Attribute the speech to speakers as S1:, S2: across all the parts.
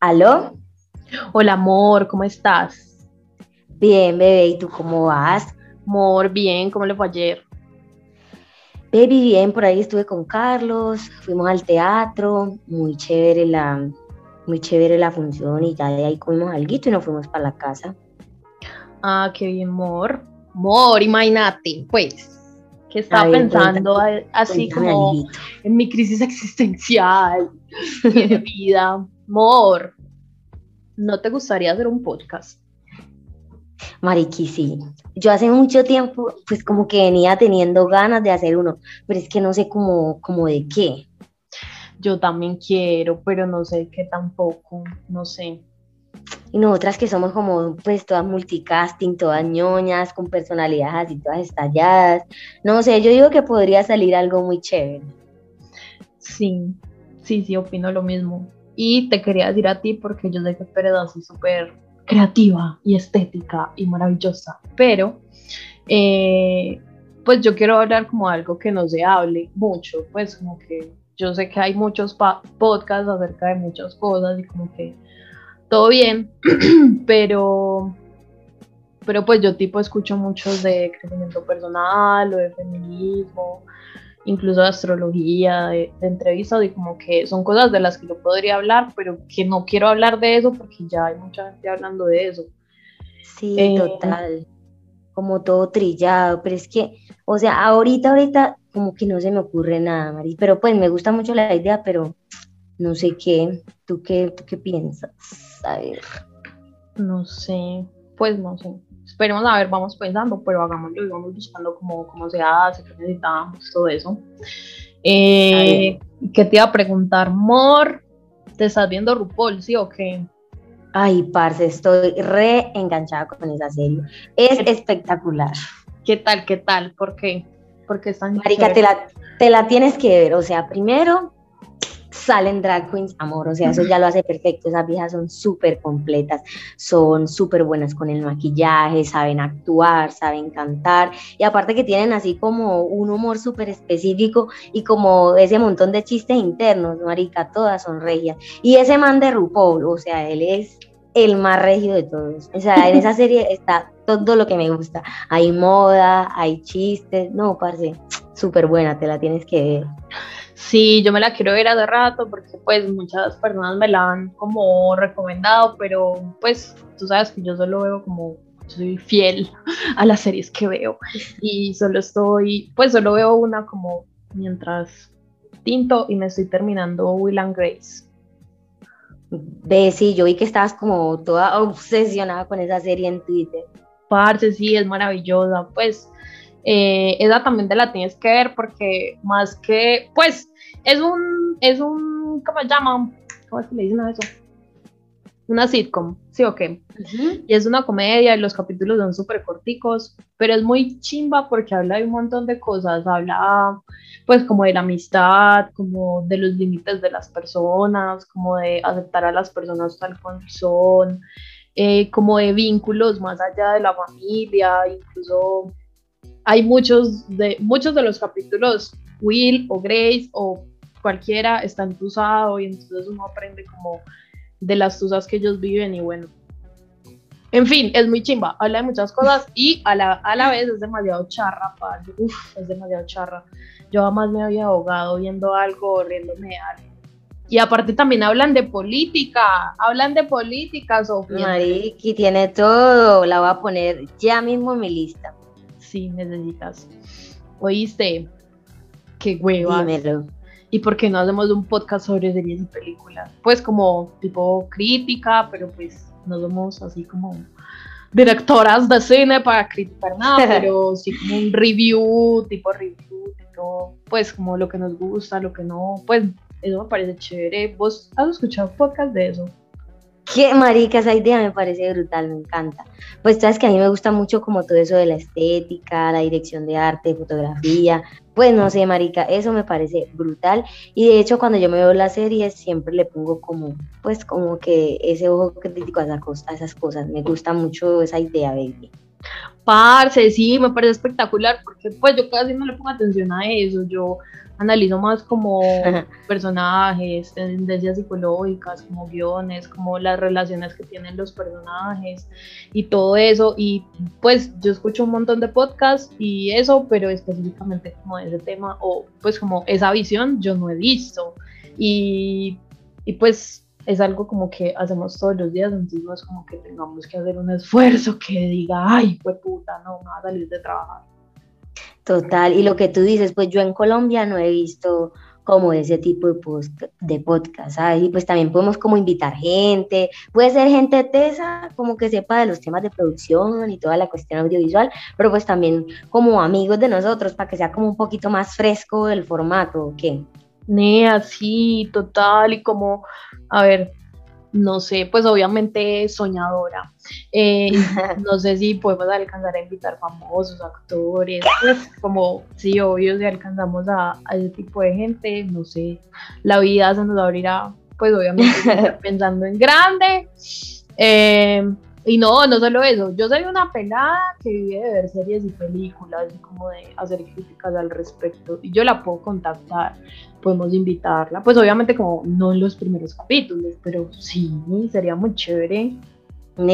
S1: ¿Aló?
S2: Hola, amor, ¿cómo estás?
S1: Bien, bebé, ¿y tú cómo vas?
S2: Amor, bien, ¿cómo le fue ayer?
S1: Baby, bien, por ahí estuve con Carlos, fuimos al teatro, muy chévere la, muy chévere la función y ya de ahí comimos algo y nos fuimos para la casa.
S2: Ah, qué bien, amor. Amor, imagínate, pues, que estaba pensando así como en mi crisis existencial y de vida. Amor, ¿no te gustaría hacer un podcast?
S1: Mariqui, sí. Yo hace mucho tiempo, pues como que venía teniendo ganas de hacer uno, pero es que no sé cómo, cómo de qué.
S2: Yo también quiero, pero no sé qué tampoco, no sé.
S1: Y nosotras que somos como pues todas multicasting, todas ñoñas, con personalidades así todas estalladas. No sé, yo digo que podría salir algo muy chévere.
S2: Sí, sí, sí, opino lo mismo. Y te quería decir a ti porque yo sé que eres así súper creativa y estética y maravillosa, pero eh, pues yo quiero hablar como algo que no se hable mucho, pues como que yo sé que hay muchos podcasts acerca de muchas cosas y como que todo bien, pero, pero pues yo tipo escucho muchos de crecimiento personal o de feminismo, incluso de astrología, de, entrevistas y como que son cosas de las que yo podría hablar, pero que no quiero hablar de eso porque ya hay mucha gente hablando de eso.
S1: Sí, eh, total. Como todo trillado, pero es que, o sea, ahorita, ahorita como que no se me ocurre nada, Mari, pero pues me gusta mucho la idea, pero no sé qué, ¿tú qué, tú qué piensas? A ver.
S2: No sé, pues no sé. Esperemos a ver, vamos pensando, pero hagámoslo y vamos buscando cómo, cómo se hace, qué necesitamos, todo eso. Eh, ¿Qué te iba a preguntar, Mor? ¿Te estás viendo RuPaul, sí o qué?
S1: Ay, parce, estoy re enganchada con esa serie. Es espectacular.
S2: ¿Qué tal, qué tal? ¿Por qué?
S1: Porque están Marica, te la, te la tienes que ver. O sea, primero, salen drag queens, amor, o sea, eso ya lo hace perfecto, esas viejas son súper completas, son súper buenas con el maquillaje, saben actuar, saben cantar, y aparte que tienen así como un humor súper específico y como ese montón de chistes internos, marica, todas son regias, y ese man de RuPaul, o sea, él es el más regido de todos, o sea, en esa serie está todo lo que me gusta, hay moda, hay chistes, no, parce, súper buena, te la tienes que ver.
S2: Sí, yo me la quiero ver hace rato porque pues muchas personas me la han como recomendado, pero pues tú sabes que yo solo veo como soy fiel a las series que veo y solo estoy, pues solo veo una como mientras tinto y me estoy terminando Will and Grace.
S1: Ve, sí, yo vi que estabas como toda obsesionada con esa serie en Twitter.
S2: Parce, sí, es maravillosa. Pues eh, esa también te la tienes que ver porque más que, pues, es un, es un, ¿cómo se llama? ¿Cómo es que le dicen a eso? Una sitcom, ¿sí o qué? Y es una comedia y los capítulos son súper corticos, pero es muy chimba porque habla de un montón de cosas, habla pues como de la amistad, como de los límites de las personas, como de aceptar a las personas tal cual son, eh, como de vínculos más allá de la familia, incluso hay muchos de, muchos de los capítulos, Will o Grace o cualquiera está entusado y entonces uno aprende como de las tusas que ellos viven y bueno. En fin, es muy chimba, habla de muchas cosas y a la, a la vez es demasiado charra, padre. Uf, es demasiado charra. Yo jamás me había ahogado viendo algo, riéndome algo. Y aparte también hablan de política, hablan de política, Sofía.
S1: Mariki tiene todo, la voy a poner ya mismo en mi lista.
S2: Sí, necesitas. Oíste, qué hueva.
S1: Dímelo.
S2: ¿Y por qué no hacemos un podcast sobre series y películas? Pues como tipo crítica, pero pues no somos así como directoras de cine para criticar nada, pero sí como un review, tipo review, tipo, pues como lo que nos gusta, lo que no, pues eso me parece chévere. ¿Vos has escuchado podcast de eso?
S1: Qué marica, esa idea me parece brutal, me encanta. Pues sabes que a mí me gusta mucho como todo eso de la estética, la dirección de arte, fotografía. Pues no sé, marica, eso me parece brutal. Y de hecho cuando yo me veo la serie siempre le pongo como, pues como que ese ojo crítico a, a esas cosas. Me gusta mucho esa idea, baby.
S2: Parce, sí, me parece espectacular porque pues yo casi no le pongo atención a eso, yo analizo más como personajes, tendencias psicológicas, como guiones, como las relaciones que tienen los personajes y todo eso. Y pues yo escucho un montón de podcasts y eso, pero específicamente como ese tema o pues como esa visión yo no he visto. Y, y pues es algo como que hacemos todos los días, entonces no es como que tengamos que hacer un esfuerzo que diga, ay, pues puta, no, me va a salir de trabajar.
S1: Total, y lo que tú dices, pues yo en Colombia no he visto como ese tipo de, post, de podcast, ¿sabes? Y pues también podemos como invitar gente, puede ser gente tesa, como que sepa de los temas de producción y toda la cuestión audiovisual, pero pues también como amigos de nosotros, para que sea como un poquito más fresco el formato, ¿o qué?
S2: Nea, sí, total, y como, a ver, no sé, pues obviamente soñadora. Eh, no sé si podemos alcanzar a invitar famosos, actores, pues como, sí, obvio, si alcanzamos a, ese tipo de gente, no sé, la vida se nos abrirá, pues obviamente pensando en grande. Eh, y no, no solo eso, yo soy una pelada que vive de ver series y películas y como de hacer críticas al respecto y yo la puedo contactar, podemos invitarla, pues obviamente como no en los primeros capítulos, pero sí, sería muy chévere.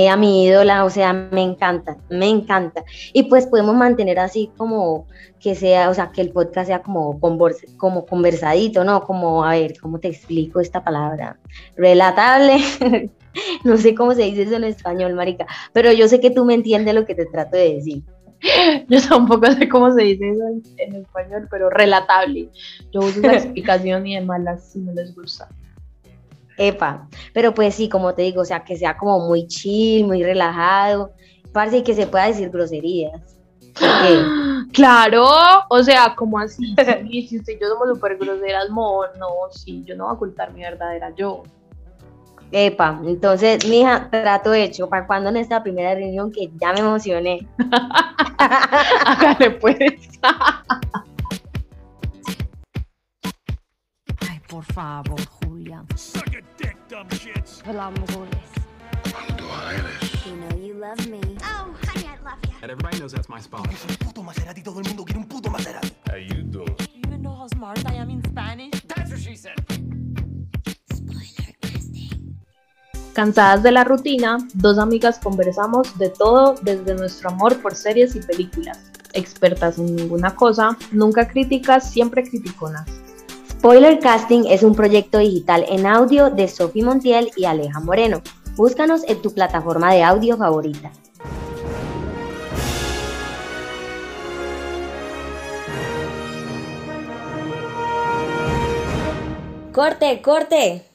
S1: A mi ídola, o sea, me encanta, me encanta. Y pues podemos mantener así como que sea, o sea, que el podcast sea como, como conversadito, ¿no? Como, a ver, ¿cómo te explico esta palabra? Relatable. no sé cómo se dice eso en español, marica, pero yo sé que tú me entiendes lo que te trato de decir.
S2: Yo tampoco sé cómo se dice eso en, español, pero relatable. Yo uso esa explicación y de malas si no les gusta.
S1: Epa, pero pues sí, como te digo, o sea, que sea como muy chill, muy relajado, parece que se pueda decir groserías.
S2: Claro, o sea, como así, si usted y yo somos súper groseras, no, sí, yo no voy a ocultar mi verdadera yo.
S1: Epa, entonces, mija, trato hecho. ¿Para cuando en esta primera reunión que ya me emocioné?
S2: Hágale pues.
S3: Ay, por favor, Julia.
S4: ¿Cuánto eres?
S5: You know you love me.
S6: Oh, honey, I love you.
S7: And everybody knows that's my spot.
S8: Es un puto Maserati, todo el mundo quiere un puto Maserati.
S4: How you doing?
S3: Do you even know how smart I am in Spanish?
S7: That's what she said.
S2: Cansadas de la rutina, dos amigas conversamos de todo desde nuestro amor por series y películas. Expertas en ninguna cosa, nunca críticas, siempre criticonas.
S1: Spoiler Casting es un proyecto digital en audio de Sophie Montiel y Aleja Moreno. Búscanos en tu plataforma de audio favorita. Corte, corte.